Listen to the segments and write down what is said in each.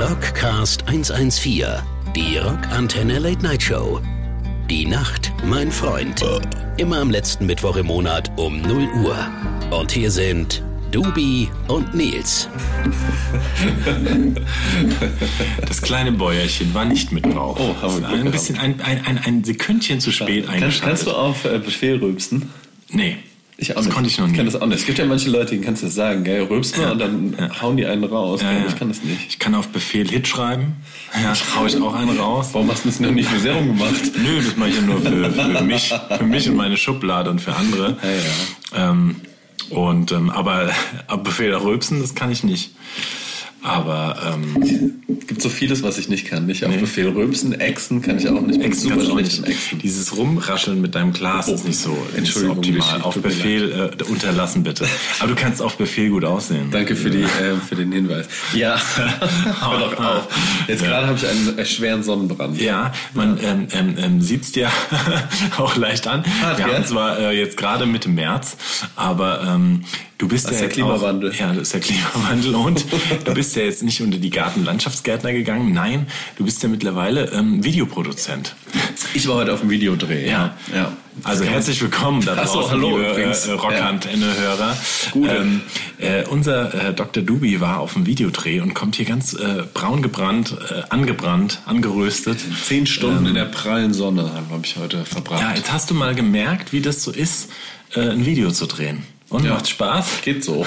Rockcast 114, die Rockantenne Late Night Show. Die Nacht, mein Freund. Immer am letzten Mittwoch im Monat um 0 Uhr. Und hier sind Dubi und Nils. Das kleine Bäuerchen war nicht mit drauf. Oh, haben wir ein bisschen ein, ein, ein, ein Sekündchen zu spät Kannst, eingeschaltet. kannst du auf äh, Befehl rülpsen? Nee. Ich das konnte ich noch nie. Ich kann das auch nicht. Es gibt ja manche Leute, denen kannst du das sagen, gell? Rülpst mal Ja. und dann Ja. hauen die einen raus. Ja, ja. Ich kann das nicht. Ich kann auf Befehl Hit schreiben. Ja, hau ich auch einen raus. Warum hast du das noch nicht für Serum gemacht? Nö, das mache ich ja nur für, für mich, für mich und meine Schublade und für andere. Ja, Ähm, und ähm, aber ab Befehl rülpsen, das kann ich nicht. Aber ähm, Es gibt so vieles, was ich nicht kann. Nicht auf Befehl rülpsen, Exen kann ich auch nicht. Ich Exen auch schlecht nicht. Exen. Dieses Rumrascheln mit deinem Glas ist nicht so, Entschuldigung, optimal. Auf Befehl äh, unterlassen bitte. Aber du kannst auf Befehl gut aussehen. Danke für, die, äh, für den Hinweis. Ja, hör doch auf. Jetzt Ja. gerade habe ich einen äh, schweren Sonnenbrand. Ja, man ähm, ähm, ähm, sieht es dir auch leicht an. Ah, Wir ja? haben zwar äh, jetzt gerade Mitte März, aber ähm, du bist Das ja ist der jetzt Klimawandel. Auch, ja, das ist der Klimawandel und du bist ja jetzt nicht unter die Gartenlandschaftsgärtner gegangen. Nein, du bist ja mittlerweile ähm, Videoproduzent. Ich war heute auf dem Videodreh. Ja. ja. Also herzlich willkommen da Ach so, draußen, hallo liebe übrigens. äh, Rockantenne-Hörer. Gute. Ähm, äh, unser äh, Dr. Dubi war auf dem Videodreh und kommt hier ganz äh, braun gebrannt, äh, angebrannt, angeröstet. Zehn Stunden in der prallen Sonne habe ich heute verbracht. Ja, jetzt hast du mal gemerkt, wie das so ist, äh, ein Video zu drehen. Und Ja. macht Spaß? Geht so.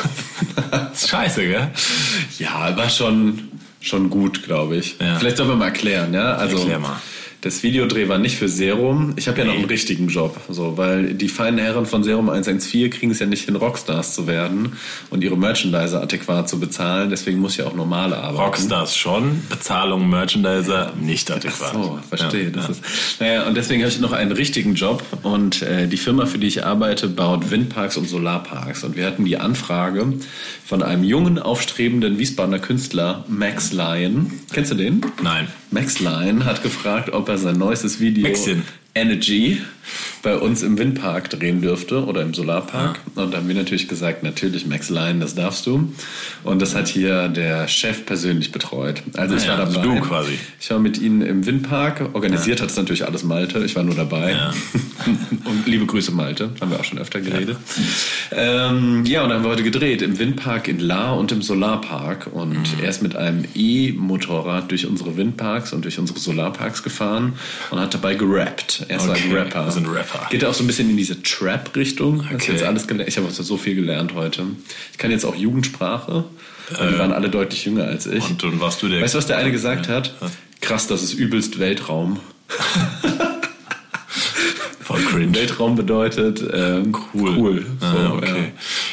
ist scheiße, gell? Ja, war schon, schon gut, glaube ich. Ja. Vielleicht sollen wir mal erklären, ja? Also, Erklär mal. Das Videodreh war nicht für Serum. Ich habe ja noch Nee. einen richtigen Job, so, weil die feinen Herren von Serum 114 kriegen es ja nicht hin, Rockstars zu werden und ihre Merchandiser adäquat zu bezahlen. Deswegen muss ich auch normale arbeiten. Rockstars schon, Bezahlung, Merchandiser nicht adäquat. So, verstehe. Ja, das ja. Ist, naja, und deswegen habe ich noch einen richtigen Job und äh, die Firma, für die ich arbeite, baut Windparks und Solarparks. Und wir hatten die Anfrage von einem jungen, aufstrebenden Wiesbadener Künstler, Max Lyon. Kennst du den? Nein. Max Lyon hat gefragt, ob er sein neuestes Video Maxchen. Energy bei uns im Windpark drehen dürfte oder im Solarpark. Und da haben wir natürlich gesagt, natürlich Max Lyon, das darfst du. Und das hat hier der Chef persönlich betreut. Also Ah ich ja, war also dabei. du quasi. Ich war mit ihnen im Windpark. Organisiert hat es natürlich alles Malte. Ich war nur dabei. Ja. und liebe Grüße Malte. Haben wir auch schon öfter geredet. Ja, ähm, ja und dann haben wir heute gedreht. Im Windpark in La und im Solarpark. Und Mhm. er ist mit einem E-Motorrad durch unsere Windparks und durch unsere Solarparks gefahren und hat dabei gerappt. Er ist Okay, ein Rapper. also ein Rapper. Geht auch so ein bisschen in diese Trap-Richtung. Hast Okay. jetzt alles gelernt. Ich habe auch so viel gelernt heute. Ich kann jetzt auch Jugendsprache. Und die waren alle deutlich jünger als ich. Äh, Und dann warst du der. Weißt du, was der eine gesagt hat? Krass, das ist übelst Weltraum. Voll cringe. Weltraum bedeutet ähm, Cool. cool. So, Ah, okay.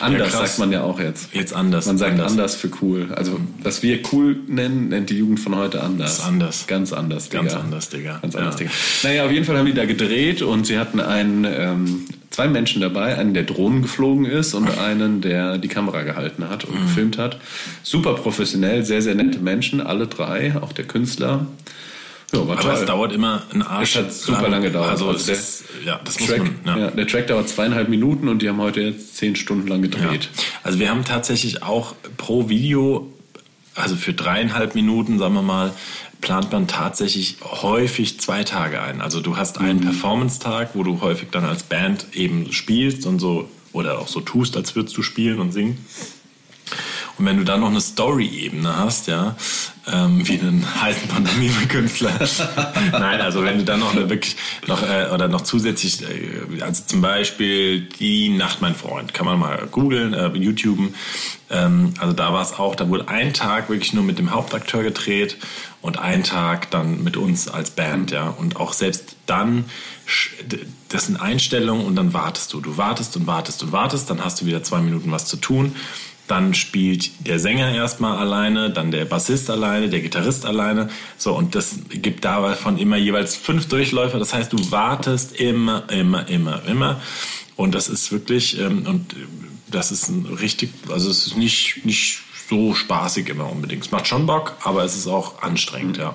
ja. Anders Ja, sagt man ja auch jetzt. Jetzt anders. Man sagt anders. anders. für cool. Also was wir cool nennen, nennt die Jugend von heute anders. ist anders. Ganz anders, Digga. Ganz anders, Digga. Ganz anders, Ja. Digga. Naja, auf jeden Fall haben die da gedreht und sie hatten einen, ähm, zwei Menschen dabei, einen, der Drohnen geflogen ist und einen, der die Kamera gehalten hat Mhm. und gefilmt hat. Super professionell, sehr, sehr nette Menschen, alle drei, auch der Künstler. Ja, war Aber es toll. dauert immer ein Arsch. Es hat super lange gedauert. Also, Also es der ist, ja, das muss Track, man. ja. Ja. der Track dauert zweieinhalb Minuten und die haben heute jetzt zehn Stunden lang Ja. gedreht. Also wir haben tatsächlich auch pro Video, also für dreieinhalb Minuten, sagen wir mal, plant man tatsächlich häufig zwei Tage ein. Also du hast einen Performance-Tag, wo du häufig dann als Band eben spielst und so oder auch so tust, als würdest du spielen und singen. Und wenn du dann noch eine Story-Ebene hast, ja, ähm, wie einen heißen Pantomime-Künstler. Nein, also wenn du dann noch eine wirklich noch äh, oder noch zusätzlich, äh, also zum Beispiel die Nacht, mein Freund, kann man mal googeln, äh, YouTuben. Ähm, also da war es auch, da wurde ein Tag wirklich nur mit dem Hauptakteur gedreht und ein Tag dann mit uns als Band, ja. Und auch selbst dann, das sind Einstellungen und dann wartest du. Du wartest und wartest und wartest, dann hast du wieder zwei Minuten was zu tun. Dann spielt der Sänger erstmal alleine, dann der Bassist alleine, der Gitarrist alleine. So, und das gibt davon immer jeweils fünf Durchläufer. Das heißt, du wartest immer, immer, immer, immer. Und das ist wirklich, ähm, und das ist ein richtig, also es ist nicht, nicht so spaßig immer unbedingt. Es macht schon Bock, aber es ist auch anstrengend, ja.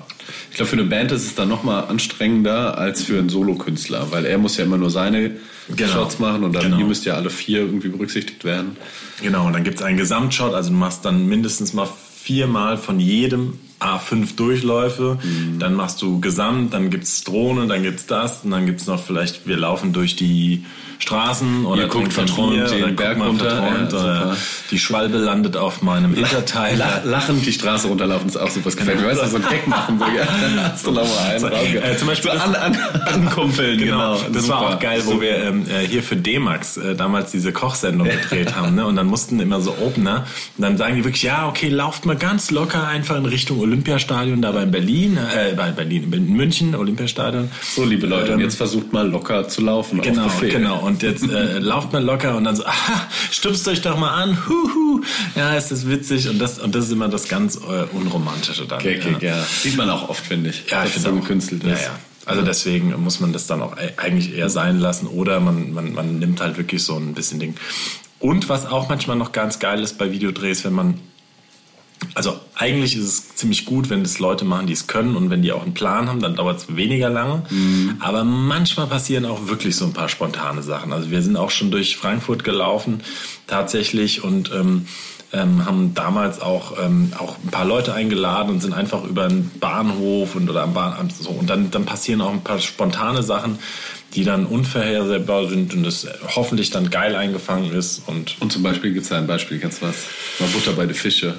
Ich glaube, für eine Band ist es dann nochmal anstrengender als für einen Solokünstler, weil er muss ja immer nur seine Genau. Shots machen und dann Genau. ihr müsst ja alle vier irgendwie berücksichtigt werden. Genau, und dann gibt es einen Gesamtshot, also du machst dann mindestens mal viermal von jedem A5 Durchläufe, Mhm. dann machst du Gesamt, dann gibt's Drohne, dann gibt's das und dann gibt's noch vielleicht, wir laufen durch die Straßen oder Ihr guckt verträumt Bier den oder Berg guckt mal runter, verträumt ja, oder super. die Schwalbe landet auf meinem Hinterteil. La lachend die Straße runterlaufen ist auch super. Das gefällt mir. Weißt du, so ein Gag machen. So, ja. Hast du noch mal einen rausge- äh, zum Beispiel so an, an, ankumpeln, Genau, genau. das war Super. auch geil, wo wir ähm, äh, hier für D-Max äh, damals diese Kochsendung gedreht haben. Ne? Und dann mussten immer so Opener. Und dann sagen die wirklich, ja, okay, lauft mal ganz locker einfach in Richtung Olympiastadion, da bei Berlin, äh, bei Berlin, in München, Olympiastadion. So, liebe Leute, und Ähm, jetzt versucht mal locker zu laufen. Genau, genau. Und jetzt äh, lauft mal locker und dann so, aha, stupst euch doch mal an, huhu. Ja, es ist witzig und das und das ist immer das ganz äh, unromantische dann. Okay, okay, ja. Sieht man auch oft, finde ich. Ja, dass ich so auch. gekünstelt ja, ist. ja. Also deswegen muss man das dann auch e- eigentlich eher sein lassen oder man, man, man nimmt halt wirklich so ein bisschen Ding. Und was auch manchmal noch ganz geil ist bei Videodrehs, wenn man also eigentlich ist es ziemlich gut, wenn das Leute machen, die es können und wenn die auch einen Plan haben, dann dauert es weniger lange. Aber manchmal passieren auch wirklich so ein paar spontane Sachen. Also wir sind auch schon durch Frankfurt gelaufen tatsächlich und ähm, ähm, haben damals auch, ähm, auch ein paar Leute eingeladen und sind einfach über einen Bahnhof und oder am Bahn so und dann, dann passieren auch ein paar spontane Sachen, die dann unvorhersehbar sind und das hoffentlich dann geil eingefangen ist und Und zum Beispiel gibt es da ein Beispiel, du was? Mal Butter bei den Fische.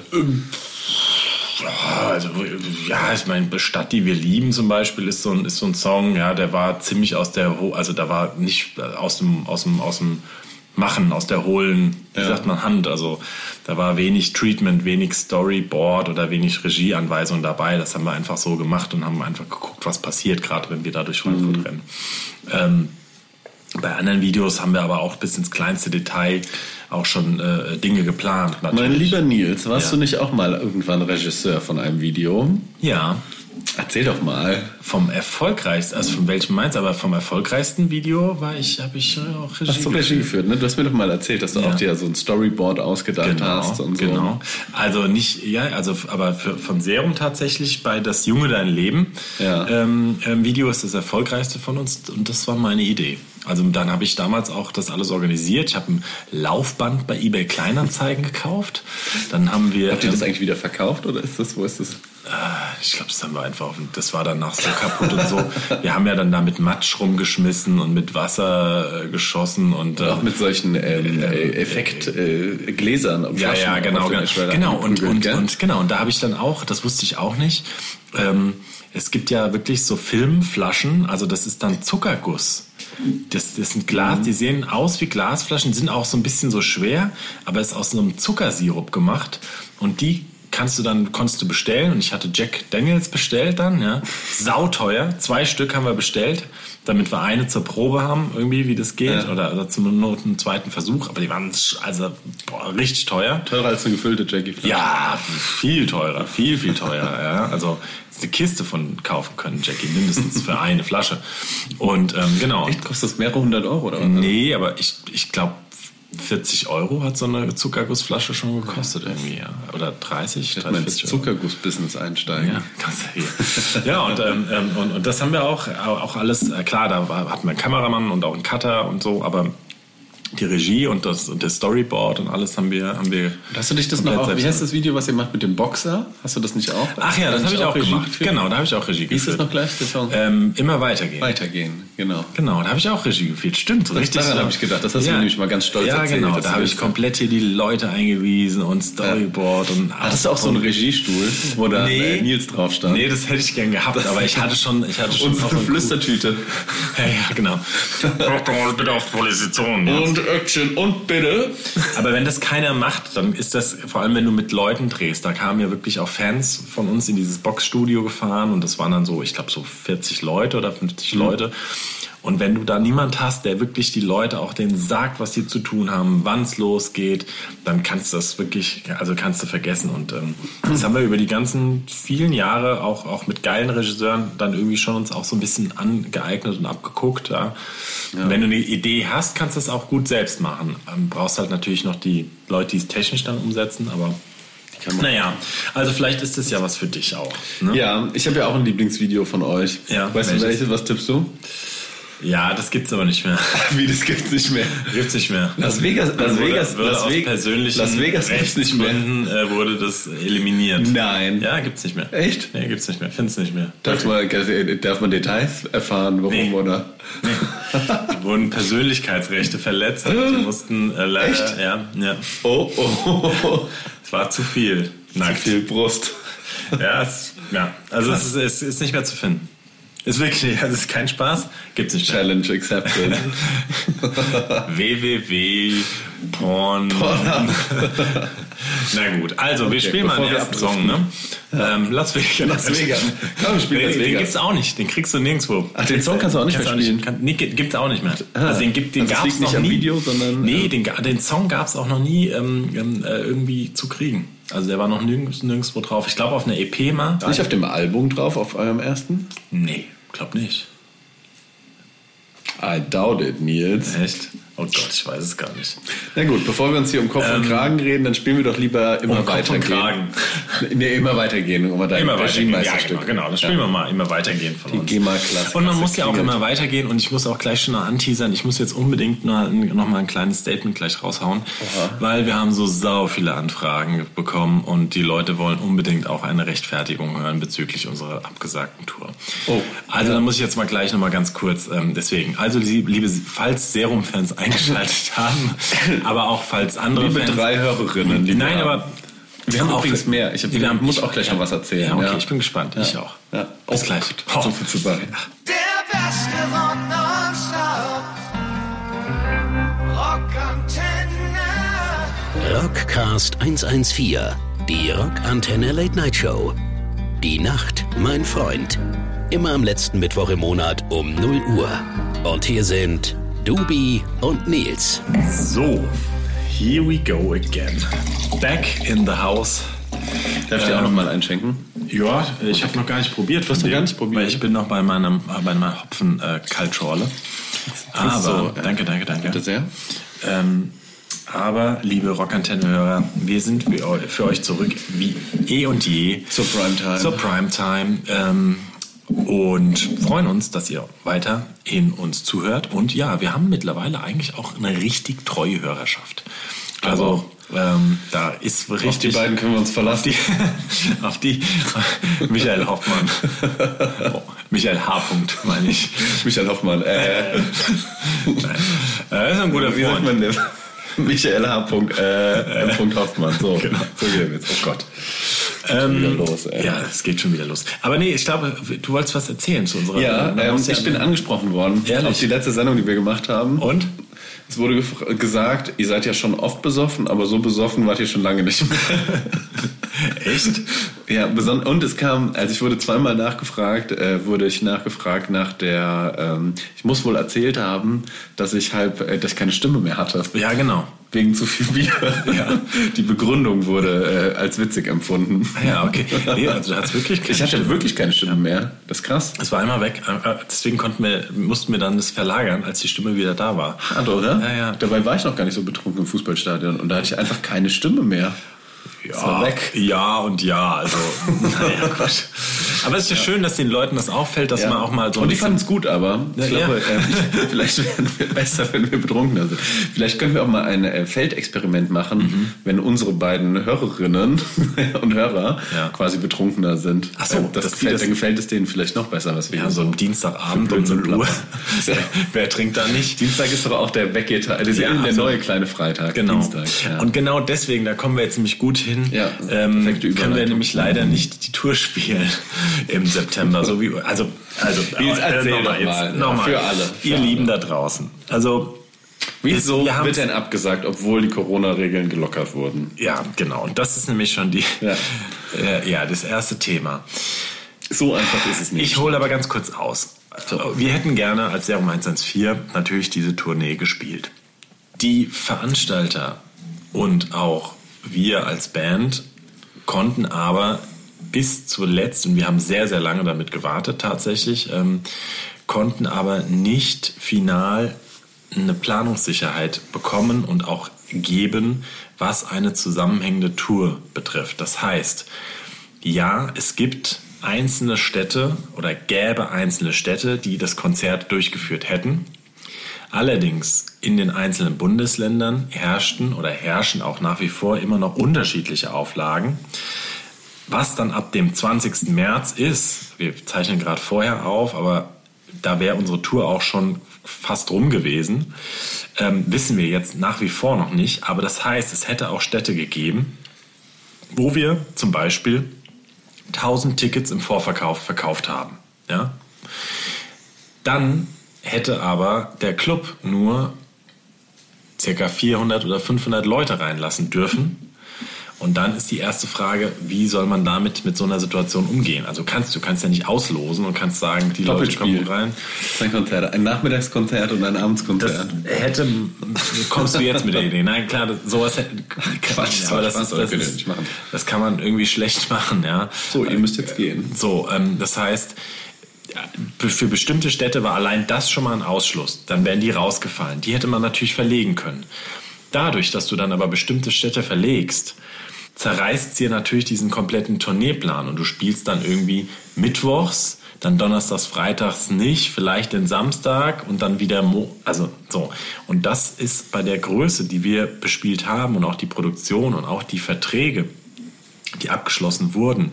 Ja, Also, ja, ich meine, Stadt, die wir lieben zum Beispiel, ist so ein, ist so ein Song, ja, der war ziemlich aus der, Ho- also da war nicht aus dem, aus dem, aus dem Machen, aus der hohlen, wie Ja. sagt man, Hand. Also da war wenig Treatment, wenig Storyboard oder wenig Regieanweisung dabei. Das haben wir einfach so gemacht und haben einfach geguckt, was passiert, gerade wenn wir da durch Frankfurt Mhm. rennen. Ähm, bei anderen Videos haben wir aber auch bis ins kleinste Detail auch schon äh, Dinge geplant. Mein natürlich. lieber Nils, warst Ja. du nicht auch mal irgendwann Regisseur von einem Video? Ja, Erzähl doch mal. Vom erfolgreichsten, also von welchem meinst du, aber vom erfolgreichsten Video war ich, habe ich äh, auch Regie Hast du Regie geführt, ne? Du hast mir doch mal erzählt, dass du Ja. auch dir so ein Storyboard ausgedacht Genau, hast und so. genau. Also nicht, ja, also aber für, von Serum tatsächlich bei Das Junge Dein Leben Ja. ähm, ähm, Video ist das erfolgreichste von uns und das war meine Idee. Also dann habe ich damals auch das alles organisiert. Ich habe ein Laufband bei eBay Kleinanzeigen gekauft. Dann haben wir Habt ihr das ähm, eigentlich wieder verkauft oder ist das, wo ist das? Äh, Ich glaube, das haben wir einfach, das war danach so kaputt und so. Wir haben ja dann da mit Matsch rumgeschmissen und mit Wasser äh, geschossen und Auch äh, mit solchen ähm, äh, Effektgläsern. Äh, Gläsern und ja, Flaschen ja, genau, genau, genau und, und, gell? und genau und da habe ich dann auch, das wusste ich auch nicht. Ähm, es gibt ja wirklich so Filmflaschen, also das ist dann Zuckerguss. Das, das sind Glas, die sehen aus wie Glasflaschen, sind auch so ein bisschen so schwer, aber ist aus einem Zuckersirup gemacht und die kannst du dann konntest du bestellen und ich hatte Jack Daniels bestellt dann, ja, sauteuer, zwei Stück haben wir bestellt, damit wir eine zur Probe haben irgendwie, wie das geht Ja. oder, oder zum Not einen zweiten Versuch, aber die waren also boah, richtig teuer. Teurer als eine gefüllte Jackie Flasche. Ja, viel teurer, viel, viel teurer. ja. Also eine Kiste von kaufen können, Jackie, mindestens für eine Flasche. Und ähm, genau. Echt, kostet das mehrere hundert Euro oder? Nee, aber ich, ich glaube, 40 Euro hat so eine Zuckergussflasche schon gekostet irgendwie, ja. Oder 30, Ich mal ins 40 Euro. Zuckerguss-Business einsteigen. Ja, kannst du ja, und, ähm, ähm, und, und das haben wir auch, auch alles, äh, klar, da war, hatten wir einen Kameramann und auch einen Cutter und so, aber die Regie und das, und das Storyboard und alles haben wir, haben wir. Und Hast du dich das noch auch, wie heißt das Video, was ihr macht mit dem Boxer? Hast du das nicht auch? Ach ja, das habe ich auch Regie gemacht. geführt? Genau, da habe ich auch Regie Wie ist das geführt. noch gleich, der Song? Ähm, immer weitergehen. Weitergehen, genau. Genau, da habe ich auch Regie geführt. Stimmt, so richtig. daran so. habe ich gedacht. Das hast du mir nämlich mal ganz stolz ja, erzählt, genau. dass Da du habe das- ich komplett hier die Leute eingewiesen und Storyboard und Hattest du auch so einen Regiestuhl, wo da Nee. äh, Nils drauf stand? Nee, das hätte ich gern gehabt, aber ich hatte schon, ich hatte schon Und so auch eine einen Flüstertüte. Ja, ja, genau. Braucht doch mal bitte auf Position. Und Action und bitte. Aber wenn das keiner macht, dann ist das, vor allem wenn du mit Leuten drehst, da kamen ja wirklich auch Fans von uns in dieses Boxstudio gefahren und das waren dann so, ich glaube so 40 Leute oder 50 Leute. Und wenn du da niemand hast, der wirklich die Leute auch denen sagt, was sie zu tun haben, wann es losgeht, dann kannst du das wirklich, also kannst du vergessen. Und ähm, das haben wir über die ganzen vielen Jahre auch, auch mit geilen Regisseuren dann irgendwie schon uns auch so ein bisschen angeeignet und abgeguckt. Ja. Und Wenn du eine Idee hast, kannst du es auch gut selbst machen. Ähm, brauchst halt natürlich noch die Leute, die es technisch dann umsetzen, aber naja, also vielleicht ist das ja was für dich auch. Ne? Ja, ich habe ja auch ein Lieblingsvideo von euch. Ja, weißt du welches? welches? Was tippst du? Ja, das gibt's aber nicht mehr. Wie, das gibt's nicht mehr? Gibt's nicht mehr. Las Vegas, Las Wurde- Vegas, wurde Las Vegas, persönlichen Las Vegas gibt's nicht mehr. Äh, wurde das eliminiert. Nein. Ja, gibt's nicht mehr. Echt? Nee, gibt's nicht mehr. Find's nicht mehr. Darf man, darf man Details erfahren, warum Nee. oder? Nee. wurden Persönlichkeitsrechte verletzt. Die mussten äh, leider, Echt? Ja, ja. Oh, oh, oh. Es war zu viel. Zu Nackt. viel Brust. Ja, es, ja. also es ist, es ist nicht mehr zu finden. Ist wirklich, also ist kein Spaß. Gibt's nicht mehr. Challenge accepted. www.porn. Na gut, also wir Okay, spielen mal den wir ersten Song, ne? Ähm, Las Vegas. Las Vegas. Komm, wir spielen den, Las Den Vegas. gibt's auch nicht, den kriegst du nirgendwo. Ach, den Song kannst du auch nicht mehr spielen? Kann, nee, gi- gibt's auch nicht mehr. also den, gibt, den also es gab's liegt nicht noch am nie. Video, sondern, Nee, äh, den, ga- den Song gab's auch noch nie ähm, ähm, äh, irgendwie zu kriegen. Also der war noch nirgends, nirgendwo drauf. Ich glaube auf einer EP mal. Ist nicht auf dem Album drauf, auf eurem ersten? Nee, glaub nicht. I doubt it, Nils. Echt? Oh Gott, ich weiß es gar nicht. Na gut, bevor wir uns hier um Kopf und Kragen reden, dann spielen wir doch lieber immer Um Kopf und weitergehen. Kragen. Nee, immer weitergehen, um dein Immer weitergehen. Ja, genau, genau. Das spielen wir mal. Immer weitergehen von Die uns. GEMA-Klasse. Und man muss ja auch immer weitergehen und ich muss auch gleich schon noch anteasern. Ich muss jetzt unbedingt noch, noch mal ein kleines Statement gleich raushauen, weil wir haben so sau viele Anfragen bekommen und die Leute wollen unbedingt auch eine Rechtfertigung hören bezüglich unserer abgesagten Tour. Oh. Also dann muss ich jetzt mal gleich noch mal ganz kurz ähm, deswegen. Also liebe, falls Serum-Fans eingeschaltet haben, aber auch falls andere Liebe Fans, drei Hörerinnen. Die Nein, aber wir haben auch übrigens mehr. Ich, hab, Wir ich haben- muss auch gleich noch was erzählen. Ja, okay, ich bin gespannt. Ich auch. Ja. Bis Oh, gleich. So viel zu sagen. Der beste Rock. Rockantenne. Rockcast 114, die Rockantenne Late Night Show. Die Nacht, mein Freund. Immer am letzten Mittwoch im Monat um 0 Uhr. Und hier sind Dubi und Nils. So, here we go again. Back in the house. Darf ich dir auch noch mal einschenken? Ja, ich habe noch gar nicht probiert. Hast du gar nicht probiert? Weil ich bin noch bei meinem bei meiner Hopfen äh, Kaltschorle. Aber so, äh, danke, danke, danke. Bitte sehr. Ähm, aber, liebe Rockantenne-Hörer, wir sind für euch zurück wie eh und je. Zur Primetime. Zur Primetime. Ähm, und freuen uns, dass ihr weiter in uns zuhört. Und ja, wir haben mittlerweile eigentlich auch eine richtig treue Hörerschaft. Also, ähm, da ist richtig. Auf die beiden können wir uns verlassen. Auf die, Michael Hoffmann. Oh, Michael H. Punkt, meine ich. Michael Hoffmann. Äh, Nein. Äh, ist ein guter wie sagt Freund. man denn? Michael H. Punkt, äh. Punkt Hoffmann. So, Genau. so geht jetzt. Oh Gott. Ähm, wieder los, ey. Ja, es geht schon wieder los. Aber nee, ich glaube, du wolltest was erzählen zu unserer. Ja, ähm, ich bin angesprochen worden Ehrlich? auf die letzte Sendung, die wir gemacht haben. Und? Es wurde gesagt, ihr seid ja schon oft besoffen, aber so besoffen wart ihr schon lange nicht mehr. Echt? Ja, und es kam, also ich wurde zweimal nachgefragt, äh, wurde ich nachgefragt nach der, ähm, ich muss wohl erzählt haben, dass ich halb, äh, dass ich keine Stimme mehr hatte. Ja, genau. Wegen zu viel Bier. Ja. Die Begründung wurde äh, als witzig empfunden. Ah Ja, okay. Nee, also du hattest wirklich keine Ich hatte Stimme. wirklich keine Stimme mehr. Das ist krass. Es war einmal weg. äh, Deswegen konnten wir, mussten wir dann das verlagern, als die Stimme wieder da war. Hart, oder? Ja, ja. Dabei war ich noch gar nicht so betrunken im Fußballstadion und da hatte ich einfach keine Stimme mehr. Ja, weg. ja und ja. Also, naja, Gott. Aber es ist ja, schön, dass den Leuten das auffällt, dass man auch mal so Und die fanden es gut, aber ich Ja, glaube, ja. äh, ich, vielleicht werden wir besser, wenn wir betrunkener sind. Vielleicht können wir auch mal ein äh, Feldexperiment machen, Mhm. wenn unsere beiden Hörerinnen und Hörer Ja. quasi betrunkener sind. Ach so, Ähm, das gefällt, das- dann gefällt es denen vielleicht noch besser, was wir Ja, so am Dienstagabend um Für 0 Uhr. Wer trinkt da nicht? Dienstag ist doch auch der Ja, eben der neue kleine Freitag. Genau. Dienstag. Ja. Und genau deswegen, da kommen wir jetzt nämlich gut hin. Ja, ähm, können wir nämlich leider nicht die Tour spielen im September. So wie, also, also Jetzt erzähl nochmal doch mal. jetzt, nochmal. Für alle. Für Ihr alle. Lieben da draußen. Also, Wieso wird denn abgesagt, obwohl die Corona-Regeln gelockert wurden? ja, genau. Und das ist nämlich schon die, Ja. äh, ja, das erste Thema. So einfach ist es nicht. Ich hole aber ganz kurz aus. Wir hätten gerne als Serum 114 natürlich diese Tournee gespielt. Die Veranstalter und auch wir als Band konnten aber bis zuletzt, und wir haben sehr, sehr lange damit gewartet tatsächlich, ähm, konnten aber nicht final eine Planungssicherheit bekommen und auch geben, was eine zusammenhängende Tour betrifft. Das heißt, ja, es gibt einzelne Städte oder gäbe einzelne Städte, die das Konzert durchgeführt hätten. Allerdings in den einzelnen Bundesländern herrschten oder herrschen auch nach wie vor immer noch unterschiedliche Auflagen. Was dann ab dem 20. März ist, wir zeichnen gerade vorher auf, aber da wäre unsere Tour auch schon fast rum gewesen, ähm, wissen wir jetzt nach wie vor noch nicht. Aber das heißt, es hätte auch Städte gegeben, wo wir zum Beispiel 1000 Tickets im Vorverkauf verkauft haben. Ja? Dann hätte aber der Club nur ca. 400 oder 500 Leute reinlassen dürfen. Und dann ist die erste Frage, wie soll man damit mit so einer Situation umgehen? Also kannst du kannst ja nicht auslosen und kannst sagen, die Leute kommen rein. Ein Konzert, ein Nachmittagskonzert und ein Abendskonzert. Das hätte kommst du jetzt mit der Idee? Nein, klar, das, sowas hätte, Quatsch, aber das, ist, das, ist, das kann man irgendwie schlecht machen, ja. So, ihr müsst jetzt gehen. So, ähm, das heißt, für bestimmte Städte war allein das schon mal ein Ausschluss. Dann wären die rausgefallen. Die hätte man natürlich verlegen können. Dadurch, dass du dann aber bestimmte Städte verlegst, zerreißt dir natürlich diesen kompletten Tourneeplan und du spielst dann irgendwie mittwochs, dann donnerstags, freitags nicht, vielleicht den Samstag und dann wieder, Mo also so. Und das ist bei der Größe, die wir bespielt haben und auch die Produktion und auch die Verträge, die abgeschlossen wurden,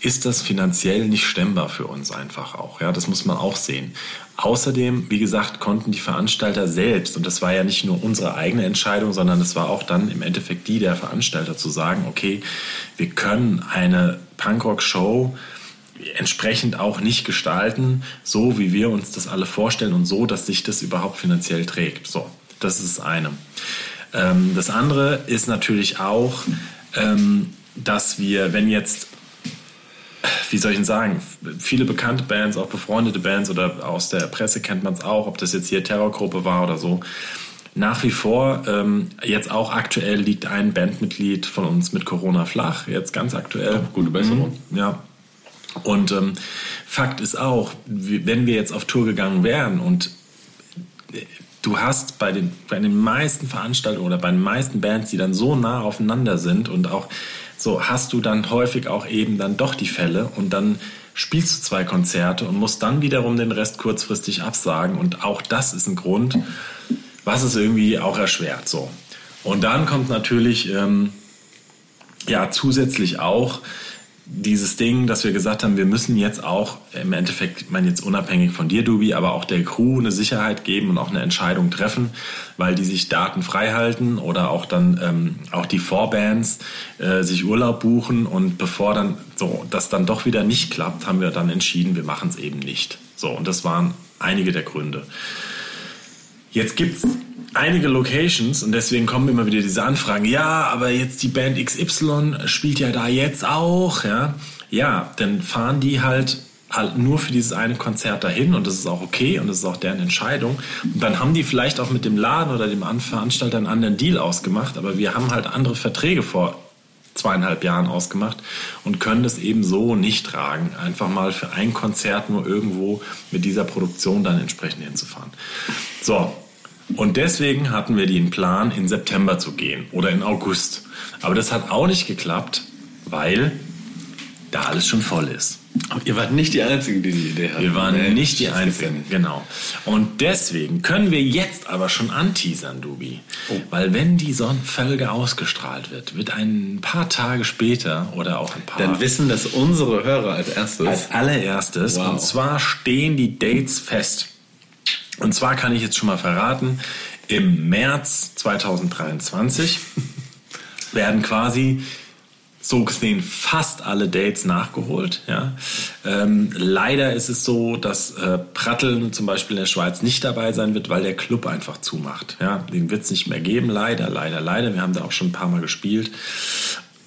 ist das finanziell nicht stemmbar für uns einfach auch. Ja, das muss man auch sehen. Außerdem, wie gesagt, konnten die Veranstalter selbst, und das war ja nicht nur unsere eigene Entscheidung, sondern es war auch dann im Endeffekt die der Veranstalter zu sagen, okay, wir können eine Punkrock-Show entsprechend auch nicht gestalten, so wie wir uns das alle vorstellen und so, dass sich das überhaupt finanziell trägt. So, das ist das eine. Ähm, das andere ist natürlich auch, ähm, dass wir, wenn jetzt wie soll ich denn sagen, viele bekannte Bands, auch befreundete Bands oder aus der Presse kennt man es auch, ob das jetzt hier Terrorgruppe war oder so. Nach wie vor, ähm, jetzt auch aktuell liegt ein Bandmitglied von uns mit Corona flach, jetzt ganz aktuell. Gute Besserung. Mhm, ja. Und ähm, Fakt ist auch, wenn wir jetzt auf Tour gegangen wären und äh, du hast bei den, bei den meisten Veranstaltungen oder bei den meisten Bands, die dann so nah aufeinander sind und auch so hast du dann häufig auch eben dann doch die Fälle und dann spielst du zwei Konzerte und musst dann wiederum den Rest kurzfristig absagen und auch das ist ein Grund, was es irgendwie auch erschwert. So. Und dann kommt natürlich ähm, ja zusätzlich auch dieses Ding, dass wir gesagt haben, wir müssen jetzt auch im Endeffekt, ich meine jetzt unabhängig von dir, Dubi, aber auch der Crew eine Sicherheit geben und auch eine Entscheidung treffen, weil die sich Daten frei halten oder auch dann ähm, auch die Vorbands äh, sich Urlaub buchen und bevor dann so das dann doch wieder nicht klappt, haben wir dann entschieden, wir machen es eben nicht. So und das waren einige der Gründe. Jetzt gibt's einige Locations und deswegen kommen immer wieder diese Anfragen. Ja, aber jetzt die Band XY spielt ja da jetzt auch, ja. Ja, dann fahren die halt halt nur für dieses eine Konzert dahin und das ist auch okay und das ist auch deren Entscheidung. Und dann haben die vielleicht auch mit dem Laden oder dem An- Veranstalter einen anderen Deal ausgemacht, aber wir haben halt andere Verträge vor zweieinhalb Jahren ausgemacht und können das eben so nicht tragen, einfach mal für ein Konzert nur irgendwo mit dieser Produktion dann entsprechend hinzufahren. So, und deswegen hatten wir den Plan, in September zu gehen oder in August. Aber das hat auch nicht geklappt, weil da alles schon voll ist. Aber ihr wart nicht die Einzigen, die die Idee hatten. Wir waren Nee, nicht die Einzigen, genau. Und deswegen können wir jetzt aber schon anteasern, Dubi. Weil wenn die Folge ausgestrahlt wird, wird ein paar Tage später oder auch ein paar... Dann wissen das unsere Hörer als erstes. Als allererstes. Wow. Und zwar stehen die Dates fest. Und zwar kann ich jetzt schon mal verraten, im März 2023 werden quasi so gesehen fast alle Dates nachgeholt. Ja. Ähm, leider ist es so, dass äh, Pratteln zum Beispiel in der Schweiz nicht dabei sein wird, weil der Club einfach zumacht. Ja. Den wird es nicht mehr geben, leider, leider, leider. Wir haben da auch schon ein paar Mal gespielt.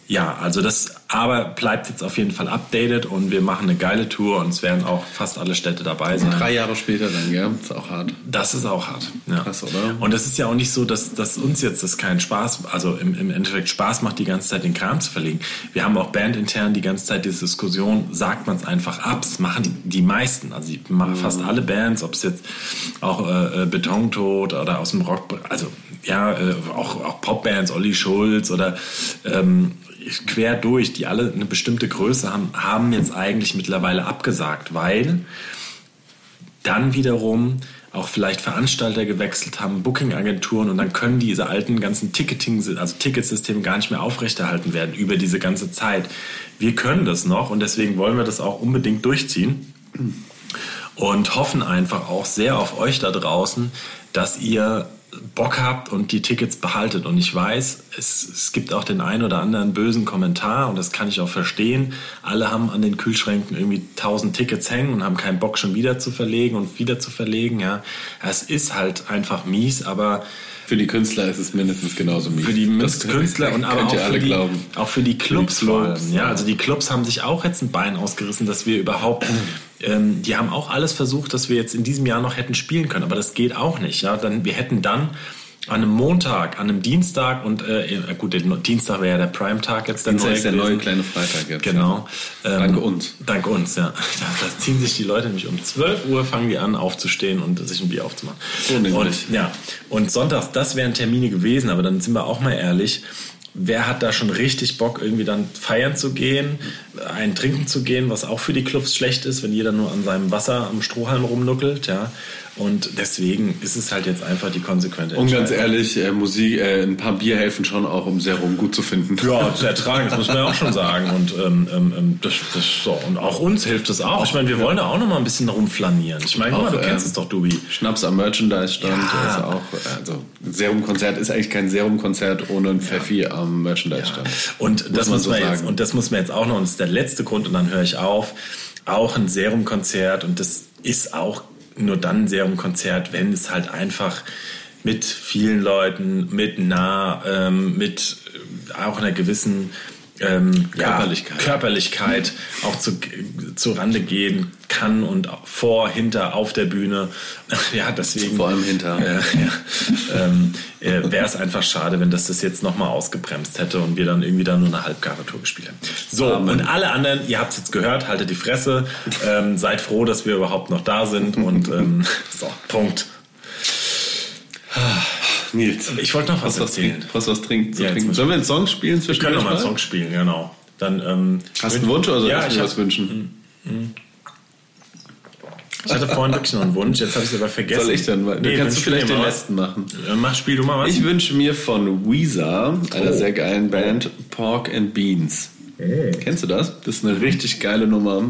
Ja, also das aber bleibt jetzt auf jeden Fall updated und wir machen eine geile Tour und es werden auch fast alle Städte dabei sein. Drei Jahre später dann, gell? Ist auch hart. Das ist auch hart. Ja. Krass, oder? Und es ist ja auch nicht so, dass, dass uns jetzt das keinen Spaß, also im, im Endeffekt Spaß macht, die ganze Zeit den Kram zu verlegen. Wir haben auch bandintern die ganze Zeit diese Diskussion, sagt man es einfach ab. Das machen die, meisten, also die, machen fast alle Bands, ob es jetzt auch äh, äh, Betontod oder aus dem Rock, also ja, äh, auch, auch Popbands, Olli Schulz oder ähm, quer durch. Die die alle eine bestimmte Größe haben, haben jetzt eigentlich mittlerweile abgesagt, weil dann wiederum auch vielleicht Veranstalter gewechselt haben, Booking-Agenturen und dann können diese alten ganzen Ticketing, also Ticketsysteme gar nicht mehr aufrechterhalten werden über diese ganze Zeit. Wir können das noch und deswegen wollen wir das auch unbedingt durchziehen und hoffen einfach auch sehr auf euch da draußen, dass ihr Bock habt und die Tickets behaltet. Und ich weiß, es, es gibt auch den einen oder anderen bösen Kommentar und das kann ich auch verstehen. Alle haben an den Kühlschränken irgendwie tausend Tickets hängen und haben keinen Bock schon wieder zu verlegen und wieder zu verlegen. Ja, es ist halt einfach mies, aber Für die Künstler ist es mindestens genauso mies. für die Das Künstler und aber auch für, alle die, glauben. auch für die Clubs, vor Clubs, allem. Ja, ja. also die Clubs haben sich auch jetzt ein Bein ausgerissen, dass wir überhaupt, ähm, die haben auch alles versucht, dass wir jetzt in diesem Jahr noch hätten spielen können, aber das geht auch nicht. Ja, dann wir hätten dann an einem Montag, an einem Dienstag und äh, gut, der Dienstag wäre ja der Primetag jetzt der Dienstag neue ist der gewesen. neue kleine Freitag jetzt. Genau. Ja. Dank uns. Dank uns, ja. Da, da ziehen sich die Leute nämlich um 12 Uhr, fangen die an aufzustehen und sich ein Bier aufzumachen. So und, ja. Und sonntags, das wären Termine gewesen, aber dann sind wir auch mal ehrlich. Wer hat da schon richtig Bock, irgendwie dann feiern zu gehen, ein Trinken zu gehen, was auch für die Clubs schlecht ist, wenn jeder nur an seinem Wasser am Strohhalm rumnuckelt, ja. Und deswegen ist es halt jetzt einfach die konsequente Und ganz Entscheidung. ehrlich, äh, Musik, äh, ein paar Bier helfen schon auch, um Serum gut zu finden. Ja, zu ertragen, das muss man ja auch schon sagen. Und, ähm, ähm, ähm, das, das, so. und auch uns hilft es auch. Ich meine, wir wollen da auch noch mal ein bisschen rumflanieren. Ich meine, du kennst ähm, es doch, Dubi. Schnaps am Merchandise-Stand Ja. ist auch, also Serumkonzert ist eigentlich kein Serumkonzert ohne ein Pfeffi am Merchandise-Stand. Und das, muss so man jetzt, und das muss man jetzt auch noch, und das ist der letzte Grund, und dann höre ich auf, auch ein Serumkonzert, und das ist auch nur dann ein Serumkonzert, wenn es halt einfach mit vielen Leuten, mit nah, ähm, mit auch einer gewissen ähm, Körperlichkeit. Ja, Körperlichkeit auch zu, zu Rande gehen kann und vor, hinter, auf der Bühne. Ja, deswegen. Vor allem hinter. Äh, ja, ähm, äh, Wäre es einfach schade, wenn das das jetzt nochmal ausgebremst hätte und wir dann irgendwie dann nur eine Halbgaratur gespielt hätten. So, Amen. und alle anderen, ihr habt es jetzt gehört, haltet die Fresse, ähm, seid froh, dass wir überhaupt noch da sind und ähm, so, Punkt. Nils, Ich wollte noch was was, erzählen. trinken, was, was trinken, zu Ja, trinken. Sollen wir einen Song spielen Wir zwischen können noch mal einen Song spielen, genau. Dann, ähm, Hast du einen Wunsch oder soll ja, ich mir was wünschen? ich hatte vorhin wirklich noch einen Wunsch, jetzt habe ich es aber vergessen. Soll ich dann? Nee, kannst du vielleicht den letzten machen. Äh, Mach, spiel du mal was. Ich wünsche mir von Weezer, einer Oh. sehr geilen Band, Pork and Beans. Kennst du das? Das ist eine richtig geile Nummer. Hab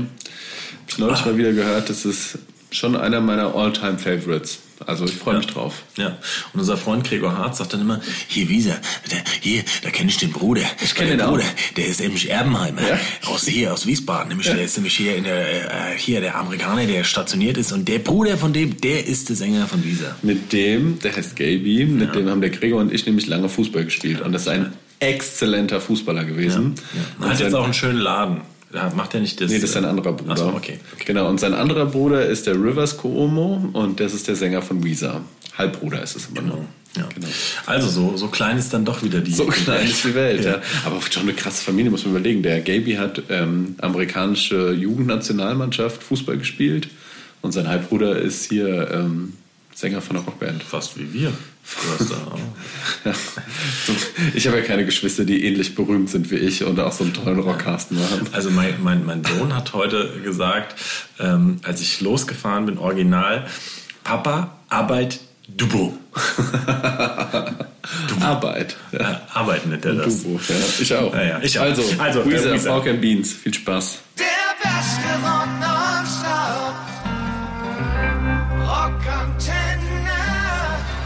ich neulich Ah. mal wieder gehört. Das ist schon einer meiner All-Time Favorites. Also ich freue mich drauf. Ja, und unser Freund Gregor Hart sagt dann immer, hier Wieser, der, hier, da kenne ich den Bruder. Ich kenn den den auch. Bruder, der ist nämlich Erbenheimer, Ja? aus hier, aus Wiesbaden. Nämlich, Der ist nämlich hier, in der, äh, hier der Amerikaner, der stationiert ist. Und der Bruder von dem, der ist der Sänger von Wieser. Mit dem, der heißt Gaby, mit dem haben der Gregor und ich nämlich lange Fußball gespielt. Und das ist ein exzellenter Fußballer gewesen. Man hat jetzt auch einen schönen Laden. Macht er nicht das? Nee, das ist sein anderer Bruder. Ach so, okay. okay. Genau, und sein anderer Bruder ist der Rivers Cuomo und das ist der Sänger von Weezer. Halbbruder ist es immer nur. Ja. Genau. Also so, so klein ist dann doch wieder die So klein ist die Welt, ja. Ja. Aber schon eine krasse Familie, muss man überlegen. Der Gaby hat ähm, amerikanische Jugendnationalmannschaft Fußball gespielt und sein Halbbruder ist hier ähm, Sänger von einer Rockband. Fast wie wir. Ja. Ich habe ja keine Geschwister, die ähnlich berühmt sind wie ich und auch so einen tollen Rockcasten machen. Also mein, mein, mein Sohn hat heute gesagt, ähm, als ich losgefahren bin, original, Papa, Arbeit, Dubo. Arbeit. Ja. Äh, Arbeit nennt er das. Du, ja, ich auch. Ja, ja, ich auch. Also, Also, äh, Weezer, Weezer. Pork and Beans. Viel Spaß. Der beste Rock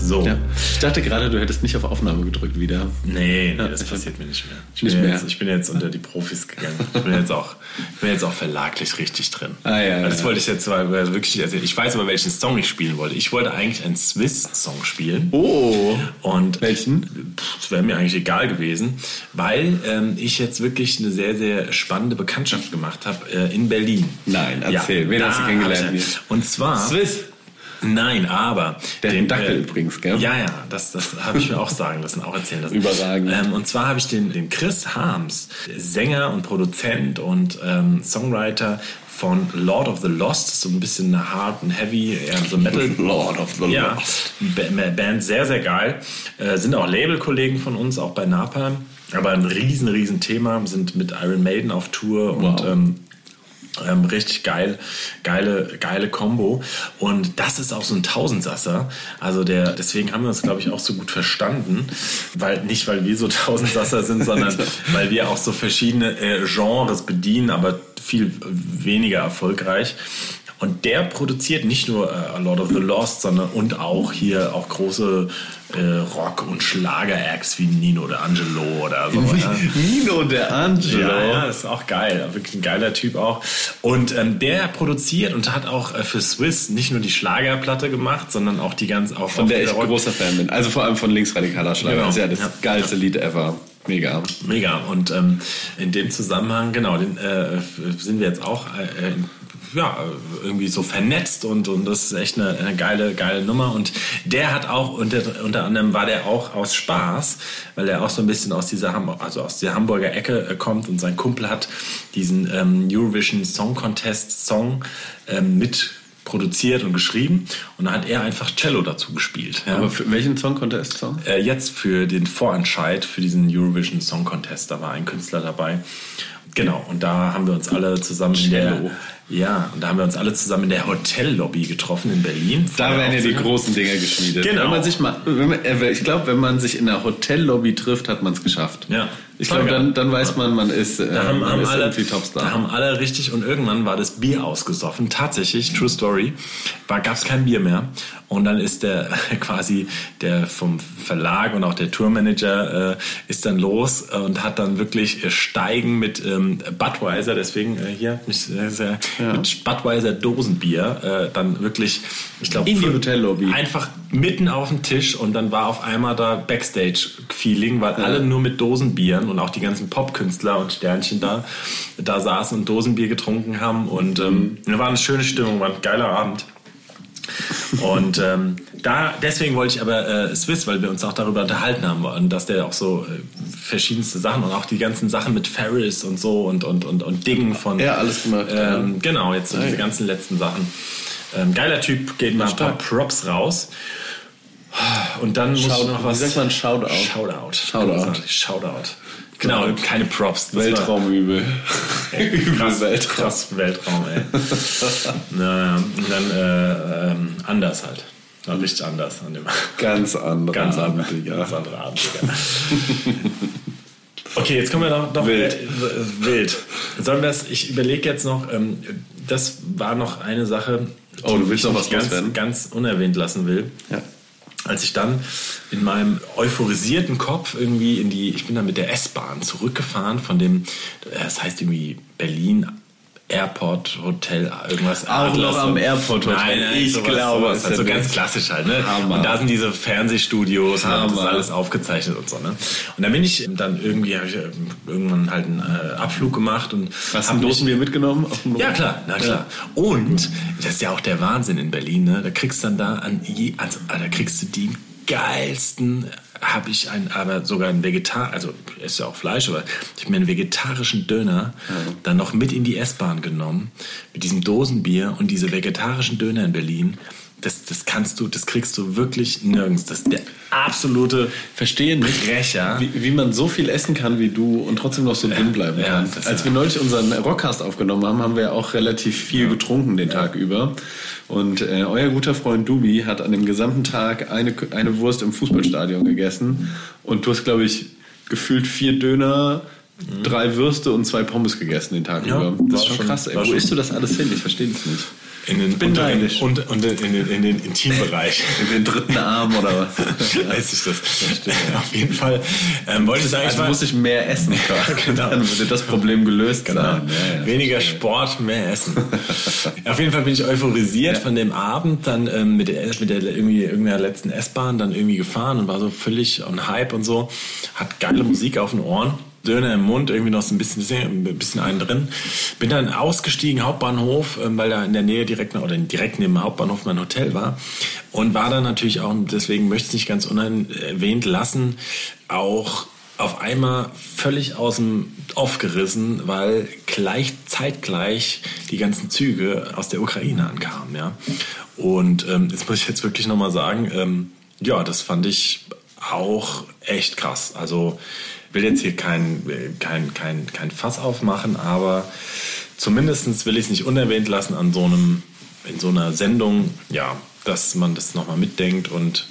So. Ja. Ich dachte gerade, du hättest nicht auf Aufnahme gedrückt wieder. Nee, nee, Ja, das passiert mir nicht mehr. Ich Nicht bin, mehr. Jetzt, ich bin jetzt unter die Profis gegangen. Ich bin jetzt auch, ich bin jetzt auch verlaglich richtig drin. Ah, ja, Weil das ja. wollte ich jetzt mal wirklich nicht erzählen. Ich weiß aber, welchen Song ich spielen wollte. Ich wollte eigentlich einen Swiss-Song spielen. Oh. Und Welchen? Das wäre mir eigentlich egal gewesen, weil ähm, ich jetzt wirklich eine sehr, sehr spannende Bekanntschaft gemacht habe äh, in Berlin. Nein, erzähl. Wen hast du kennengelernt? Und zwar. Swiss. Nein, aber. Der den, Dackel äh, übrigens, gell? Ja, ja, das, das habe ich mir auch sagen lassen, auch erzählen lassen. Überragend. Ähm, und zwar habe ich den, den Chris Harms, Sänger und Produzent und ähm, Songwriter von Lord of the Lost, so ein bisschen hard and heavy, eher so Metal. Lord of the ja, Lost. Ba- Band sehr, sehr geil. Äh, sind auch Labelkollegen von uns, auch bei Napalm. Aber ein riesen, riesen Thema, sind mit Iron Maiden auf Tour und Wow. ähm, ähm, richtig geil, geile, geile Combo. Und das ist auch so ein Tausendsasser. Also der, deswegen haben wir uns, glaube ich, auch so gut verstanden. Weil, nicht weil wir so Tausendsasser sind, sondern weil wir auch so verschiedene äh, Genres bedienen, aber viel weniger erfolgreich. Und der produziert nicht nur äh, Lord of the Lost, sondern und auch hier auch große äh, Rock- und Schlager-Acts wie Nino de Angelo oder so. ja. Nino der Angelo. Ja, ja, ist auch geil. Wirklich ein geiler Typ auch. Und ähm, der produziert und hat auch äh, für Swiss nicht nur die Schlagerplatte gemacht, sondern auch die ganz auch Von auch der ich Rock- großer Fan bin. Also vor allem von linksradikaler Schlager. Genau. Das ist ja das Ja. geilste Lied ever. Mega. Mega. Und ähm, in dem Zusammenhang, genau, den, äh, sind wir jetzt auch äh, äh, ja, irgendwie so vernetzt und, und das ist echt eine, eine geile, geile Nummer. Und der hat auch, unter, unter anderem war der auch aus Spaß, weil er auch so ein bisschen aus dieser, Ham also aus der Hamburger Ecke äh, kommt und sein Kumpel hat diesen ähm, Eurovision Song Contest Song ähm, mit produziert und geschrieben und dann hat er einfach Cello dazu gespielt. Ja. Aber für welchen Song Contest Song? Äh, jetzt für den Vorentscheid für diesen Eurovision Song Contest, da war ein Künstler dabei. Genau, und da haben wir uns alle zusammen in der, Cello. Ja, und da haben wir uns alle zusammen in der Hotellobby getroffen in Berlin. Da werden ja die Aufführung. großen Dinger geschmiedet. Genau. Wenn man sich mal, man, äh, ich glaube, wenn man sich in der Hotellobby trifft, hat man es geschafft. Ja. Ich glaube, dann, dann weiß man, man ist, äh, Da haben, man haben ist alle, irgendwie Topstar. da haben alle richtig und irgendwann war das Bier ausgesoffen. Tatsächlich, True Story, gab es kein Bier mehr. Und dann ist der quasi der vom Verlag und auch der Tourmanager äh, ist dann los und hat dann wirklich äh, Steigen mit ähm, Budweiser, deswegen äh, hier mit, äh, sehr, mit Budweiser Dosenbier äh, dann wirklich, ich glaube, In die Hotellobby. einfach mitten auf dem Tisch und dann war auf einmal da Backstage-Feeling, weil alle nur mit Dosenbieren und auch die ganzen Popkünstler und Sternchen da, da saßen und Dosenbier getrunken haben und ähm, Mhm. war eine schöne Stimmung, war ein geiler Abend. Und ähm, da, deswegen wollte ich aber äh, Swiss, weil wir uns auch darüber unterhalten haben, und dass der auch so äh, verschiedenste Sachen und auch die ganzen Sachen mit Ferris und so und, und, und, und Dingen von. Ja, alles gemacht, Ähm, Genau, jetzt so diese ganzen letzten Sachen. Ähm, geiler Typ, geht mal ein paar Props raus. Und dann muss ich Shout- noch wie was. sagt man Shoutout? Shoutout. Shoutout. Shoutout. Genau, keine Props. Weltraumübel. Krass, Weltraum. krass Weltraum, ey. naja, und dann äh, ähm, anders halt. Ja, richtig anders an dem Ganz andere ganz Abend, andere, Digga. ganz andere Abend. Okay, jetzt kommen wir noch, noch Wild. Äh, wild. Sollen wir das, ich überlege jetzt noch, ähm, das war noch eine Sache, Oh, du willst ich noch was ganz, ganz unerwähnt lassen will. Ja. Als ich dann in meinem euphorisierten Kopf irgendwie in die, ich bin dann mit der S-Bahn zurückgefahren von dem, das heißt irgendwie Berlin Airport Hotel, irgendwas. Auch noch am Airport Hotel. Nein, nein, Ich sowas, glaube, sowas, halt so ganz klassisch halt, ne? Hammer. Und da sind diese Fernsehstudios, und da wird das Hammer. alles aufgezeichnet und so, ne? Und dann bin ich dann irgendwie, habe ich äh, irgendwann halt einen äh, Abflug gemacht und Hast hab du mich- Dosenbier mitgenommen? Auf dem ja, klar, na klar. Und das ist ja auch der Wahnsinn in Berlin, ne? Da kriegst du dann da an je, also, da kriegst du die geilsten, habe ich einen, aber sogar einen Vegetar, also ist ja auch Fleisch, aber ich habe mir einen vegetarischen Döner dann noch mit in die S-Bahn genommen, mit diesem Dosenbier und diese vegetarischen Döner in Berlin. Das, das kannst du, das kriegst du wirklich nirgends. Das ist der absolute Verstehe nicht, Brecher. wie, wie man so viel essen kann wie du und trotzdem noch so dünn bleiben ja, kann. das- Als wir neulich unseren Rockcast aufgenommen haben, haben wir ja auch relativ viel getrunken den Tag über. Und äh, euer guter Freund Dubi hat an dem gesamten Tag eine, eine Wurst im Fußballstadion gegessen. Und du hast, glaube ich, gefühlt vier Döner, drei Würste und zwei Pommes gegessen den Tag Ja, über. war Das ist schon schon- krass, ey. Wo schon- isst du das alles hin? Ich verstehe das nicht. in den, bin unter, in, neidisch. und, und in, den, in den Intimbereich. In den dritten Arm oder was? weiß ich das. Auf jeden Fall ähm, wollte ich sagen, ich Also muss ich mehr essen. Genau. Dann würde das Problem gelöst Genau. sein. Ja, ja. Weniger Sport, mehr Essen. Auf jeden Fall bin ich euphorisiert von dem Abend, dann ähm, mit der, mit der irgendwie irgendeiner letzten S-Bahn dann irgendwie gefahren und war so völlig on Hype und so. Hat geile Musik auf den Ohren. Döner im Mund, irgendwie noch so ein bisschen, ein bisschen einen drin. Bin dann ausgestiegen, Hauptbahnhof, ähm, weil da in der Nähe direkt, oder direkt neben dem Hauptbahnhof mein Hotel war. Und war dann natürlich auch, deswegen möchte ich es nicht ganz unerwähnt lassen, auch auf einmal völlig aus dem Off gerissen, weil gleich zeitgleich die ganzen Züge aus der Ukraine ankamen. Ja? Und ähm, jetzt muss ich jetzt wirklich nochmal sagen, ähm, ja, das fand ich auch echt krass. Also will jetzt hier kein, kein, kein, kein Fass aufmachen, aber zumindest will ich es nicht unerwähnt lassen an so einem, in so einer Sendung, ja, dass man das nochmal mitdenkt und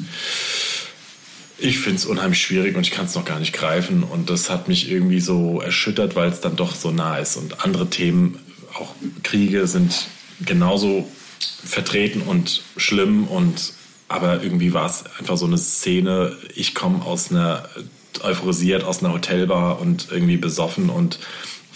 ich finde es unheimlich schwierig und ich kann es noch gar nicht greifen. Und das hat mich irgendwie so erschüttert, weil es dann doch so nah ist. Und andere Themen, auch Kriege, sind genauso vertreten und schlimm. Und aber irgendwie war es einfach so eine Szene. Ich komme aus einer euphorisiert aus einer Hotelbar und irgendwie besoffen und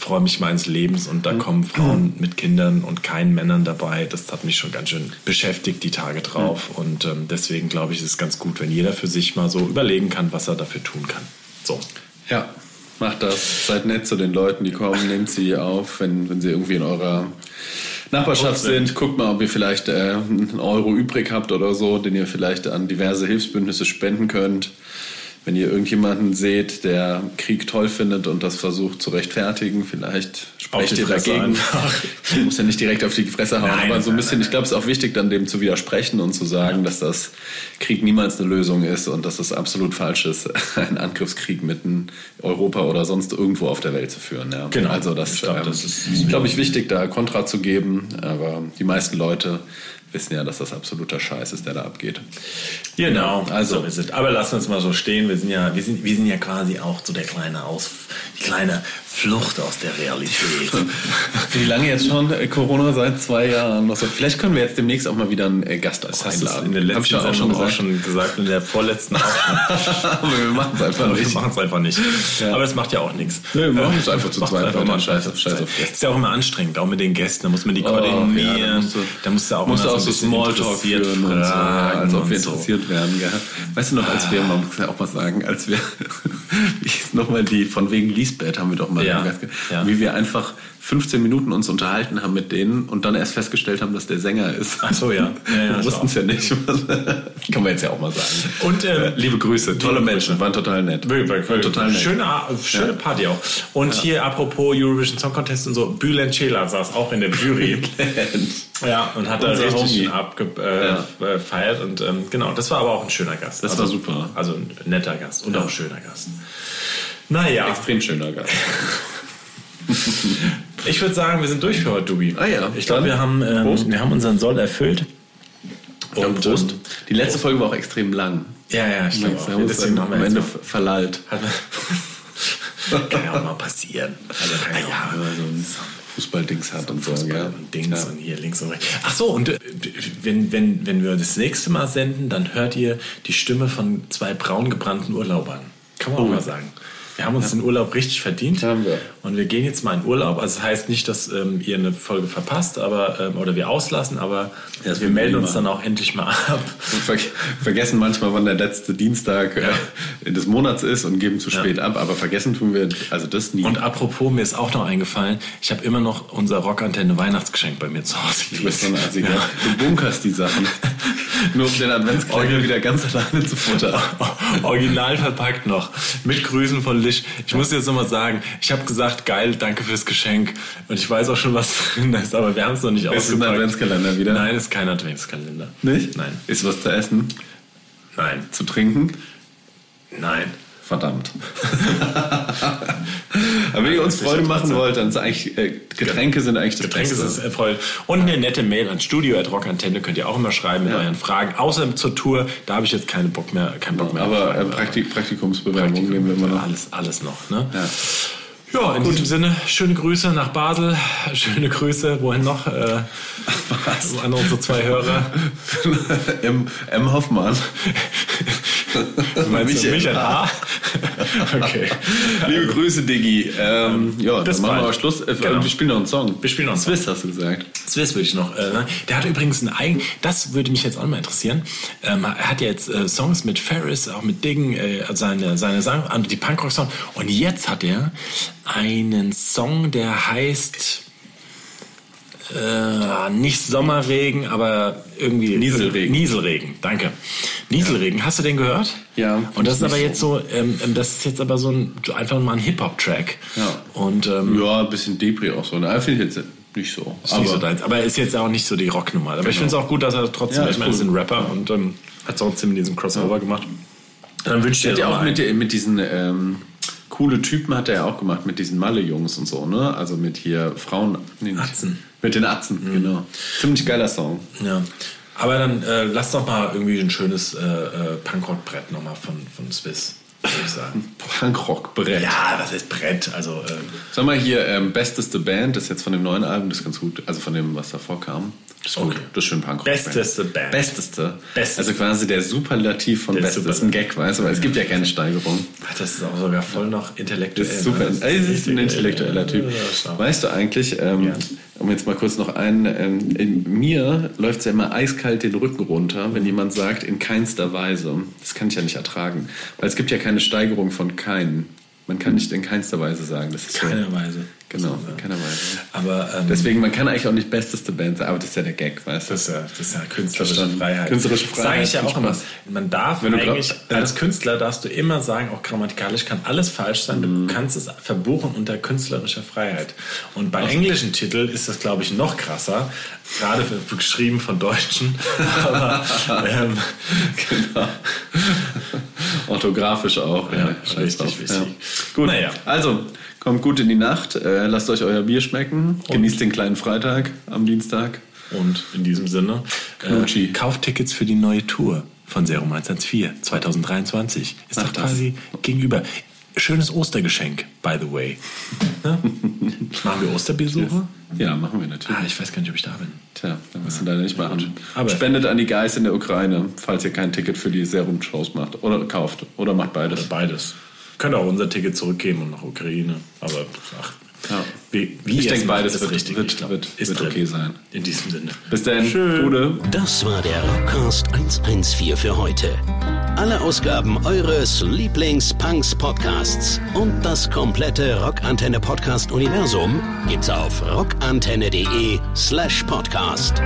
freue mich meines Lebens und da mhm. kommen Frauen mit Kindern und keinen Männern dabei. Das hat mich schon ganz schön beschäftigt die Tage drauf mhm. und ähm, deswegen glaube ich, ist es ganz gut, wenn jeder für sich mal so überlegen kann, was er dafür tun kann. So. Ja, macht das. Seid nett zu den Leuten, die kommen, nehmt sie auf, wenn, wenn sie irgendwie in eurer Nachbarschaft sind. Guckt mal, ob ihr vielleicht äh, einen Euro übrig habt oder so, den ihr vielleicht an diverse Hilfsbündnisse spenden könnt wenn ihr irgendjemanden seht, der Krieg toll findet und das versucht zu rechtfertigen, vielleicht sprecht ihr dagegen. muss ja nicht direkt auf die Fresse hauen, nein, aber so ein bisschen, nein, ich glaube, es ist auch wichtig, dann dem zu widersprechen und zu sagen, ja. dass das Krieg niemals eine Lösung ist und dass es absolut falsch ist, einen Angriffskrieg mitten Europa oder sonst irgendwo auf der Welt zu führen. Ja. Genau. Also das, ich glaube, ähm, das ist, glaube ich, wichtig, da Kontra zu geben, aber die meisten Leute wissen ja, dass das absoluter Scheiß ist, der da abgeht. Genau, also so ist es. Aber lass uns mal so stehen. Wir sind ja, wir sind, wir sind ja quasi auch so der kleine Aus, die kleine Flucht aus der Realität. Wie lange jetzt schon? Äh, Corona seit zwei Jahren. Also vielleicht können wir jetzt demnächst auch mal wieder einen äh, Gast das einladen. In der letzten ich auch schon, gesagt. auch schon gesagt, in der vorletzten auch Aber wir machen es einfach nicht. Wir machen es einfach nicht. Ja. Aber das macht ja auch nichts. Nee, wir machen es einfach zu zweit. Einfach mal Scheiß auf Scheiß auf Gäste. Ist ja auch immer anstrengend, auch mit den Gästen. Da muss man die koordinieren. Oh, ja, da musst du auch, musst du auch so Smalltalk führen und so, als ob wir interessiert so. werden. Gell? Weißt du noch, als wir, man muss ja auch mal sagen, als wir, ich nochmal die, von wegen Lisbeth haben wir doch mal ja. ja. wie wir einfach 15 Minuten uns unterhalten haben mit denen und dann erst festgestellt haben, dass der Sänger ist. Ach so, ja. ja, ja wir wussten es ja nicht. Kann man jetzt ja auch mal sagen. Und äh, liebe Grüße, tolle Menschen, waren total nett. Wirklich, wirklich, total nett. Schöne, schöne. Party auch. Und hier apropos Eurovision Song Contest und so, Bülent Ceylan saß auch in der Jury. ja, und hat da richtig abgefeiert. Äh, und ähm, genau, das war aber auch ein schöner Gast. Das also, war super. Also ein netter Gast und auch ein schöner Gast. Naja. Extrem schöner Gast. Ich würde sagen, wir sind durch für heute, Dubi. Ah ja. Ich glaube, wir, haben, ähm, wir haben unseren Soll erfüllt. Und Prost. Ähm, die letzte Folge war auch extrem lang. Ja, ja, ich glaube auch. Deswegen haben wir am Ende verlallt. kann ja auch mal passieren. Also kann ja, ja auch mal so ein Fußballdings hat und so. Ja. Und Dings ja. und hier links und rechts. Ach so, und äh, wenn, wenn, wenn wir das nächste Mal senden, dann hört ihr die Stimme von zwei braun gebrannten Urlaubern. Kann man oh. auch mal sagen. Wir haben uns ja. den Urlaub richtig verdient. Haben wir. Und wir gehen jetzt mal in Urlaub. Also das heißt nicht, dass ähm, ihr eine Folge verpasst aber, ähm, oder wir auslassen, aber ja, wir melden uns dann auch endlich mal ab. Und ver vergessen manchmal, wann der letzte Dienstag äh, des Monats ist und geben zu spät ab. Aber vergessen tun wir also das nie. Und apropos, mir ist auch noch eingefallen, ich habe immer noch unser Rockantenne Weihnachtsgeschenk bei mir zu Hause. Du bist so ein Assiger. Du bunkerst die Sachen. Nur um den Adventskalender wieder ganz alleine zu futtern. Original verpackt noch. Mit Grüßen von Lisch. Ich muss jetzt nochmal sagen, ich habe gesagt, geil, danke fürs Geschenk. Und ich weiß auch schon, was drin ist, aber wir haben es noch nicht ausgepackt. Ist ein Adventskalender wieder? Nein, ist kein Adventskalender. Nicht? Nein. Ist was zu essen? Nein. Zu trinken? Nein. Verdammt. Aber wenn ihr uns Freude machen wollt, dann sind eigentlich äh, Getränke sind eigentlich das Getränke Beste. sind Freude. Und eine nette Mail an studio.rockantenne könnt ihr auch immer schreiben mit ja. euren Fragen. Außer zur Tour, da habe ich jetzt keinen Bock mehr. Keinen Bock mehr Aber äh, Praktik Praktikumsbewerbung Praktikum, nehmen wir immer noch. Alles, alles noch. Ne? Ja. Ja, in Gut. diesem Sinne, schöne Grüße nach Basel, schöne Grüße, wohin noch? Äh, Was? An unsere zwei Hörer. M. M. Hoffmann. Meinst Michael Michael. H? okay. Liebe Grüße, Diggi. Ähm, ja, bis dann machen wir Schluss. Äh, Genau. Wir spielen noch einen Song. Wir spielen noch einen Swiss, hast du gesagt. Swiss würde ich noch. Äh, der hat übrigens ein eigen. Das würde mich jetzt auch mal interessieren. Ähm, er hat ja jetzt äh, Songs mit Ferris, auch mit Diggen, äh, seine seine Sang, also die Punkrock-Song. Und jetzt hat er einen Song, der heißt äh, nicht Sommerregen, aber irgendwie Nieselregen. Nieselregen, danke. Nieselregen, hast du den gehört? Ja, Und das ist aber jetzt so, ähm, ähm, das ist jetzt aber so ein einfach mal ein Hip-Hop-Track. Ja. Und ähm, Ja, ein bisschen Depri auch so. Finde ich jetzt nicht so. ist nicht so deins. Aber ist jetzt auch nicht so die Rocknummer. Aber ich finde es auch gut, dass er trotzdem, Ja, ich meine, er ist cool. ein Rapper und ähm, hat trotzdem diesen Crossover gemacht. Dann wünsche ich hat dir ja auch mal mit, mit diesen ähm, coole Typen hat er ja auch gemacht, mit diesen Malle-Jungs und so, ne? Also mit hier Frauen. Nee, Atzen. Mit den Atzen, genau. Ziemlich geiler Song. Ja. Aber dann äh, lass doch mal irgendwie ein schönes äh, äh, Punkrock-Brett nochmal von, von Swiss, würde ich sagen. Punkrock-Brett. ja, was heißt Brett? Also, äh, Sag mal hier, ähm, Besteste Band, das ist jetzt von dem neuen Album, das ist ganz gut. Also von dem, was davor kam. Das ist gut. Okay. Das ist schön Punkrock. Besteste Band. Besteste. Besteste. Also quasi der Superlativ von Der Best. Das ist ein Gag, weißt du, weil es gibt ja keine Steigerung. ach, das ist auch sogar voll noch intellektuell. Das ist super. ne? Das das ist ein intellektueller Typ. Ja, schlau. Weißt du eigentlich, ähm, Ja. Um jetzt mal kurz noch ein, ähm, in mir läuft es ja immer eiskalt den Rücken runter, wenn jemand sagt, in keinster Weise. Das kann ich ja nicht ertragen. Weil es gibt ja keine Steigerung von keinen. Man kann nicht in keinster Weise sagen. Das ist so. Keine Weise. Genau, in keiner Weise. Aber ähm, Deswegen, man kann eigentlich auch nicht besteste Band sein, aber das ist ja der Gag, weißt du? Das ist ja, das ist ja künstlerische Verstanden. Freiheit. Künstlerische Sage Freiheit, ich ja auch immer. Man darf Wenn eigentlich, ja. als Künstler darfst du immer sagen, auch grammatikalisch kann alles falsch sein. Mhm. Du kannst es verbuchen unter künstlerischer Freiheit. Und bei englischen Titeln ist das, glaube ich, noch krasser. Gerade für, geschrieben von Deutschen. Aber, ähm, genau. Orthografisch auch. Ja, scheiß richtig drauf. wichtig. Gut, Naja. also kommt gut in die Nacht, äh, lasst euch euer Bier schmecken, genießt den kleinen Freitag am Dienstag. und in diesem Sinne, äh, kauft Tickets für die neue Tour von Serum 114 2023. Ist Ach, doch das. quasi gegenüber. Schönes Ostergeschenk, by the way. Ne? Machen wir Osterbesuche? Ja, machen wir natürlich. Ah, ich weiß gar nicht, ob ich da bin. Tja, dann müssen wir leider nicht machen. Aber- Spendet an die Guys in der Ukraine, falls ihr kein Ticket für die Serum-Shows macht. Oder kauft. Oder macht beides. Beides. Könnt auch unser Ticket zurückgeben und nach Ukraine. Aber ach, Ja. wie, wie Ich denke, beides wird- richtig. wird- glaub, wird- ist wird drin. okay sein. In diesem Sinne. Bis dann. Schön. Das war der Rockcast 114 für heute. Alle Ausgaben eures Lieblings-Punks-Podcasts und das komplette Rockantenne-Podcast-Universum gibt's auf rockantenne.de slash podcast.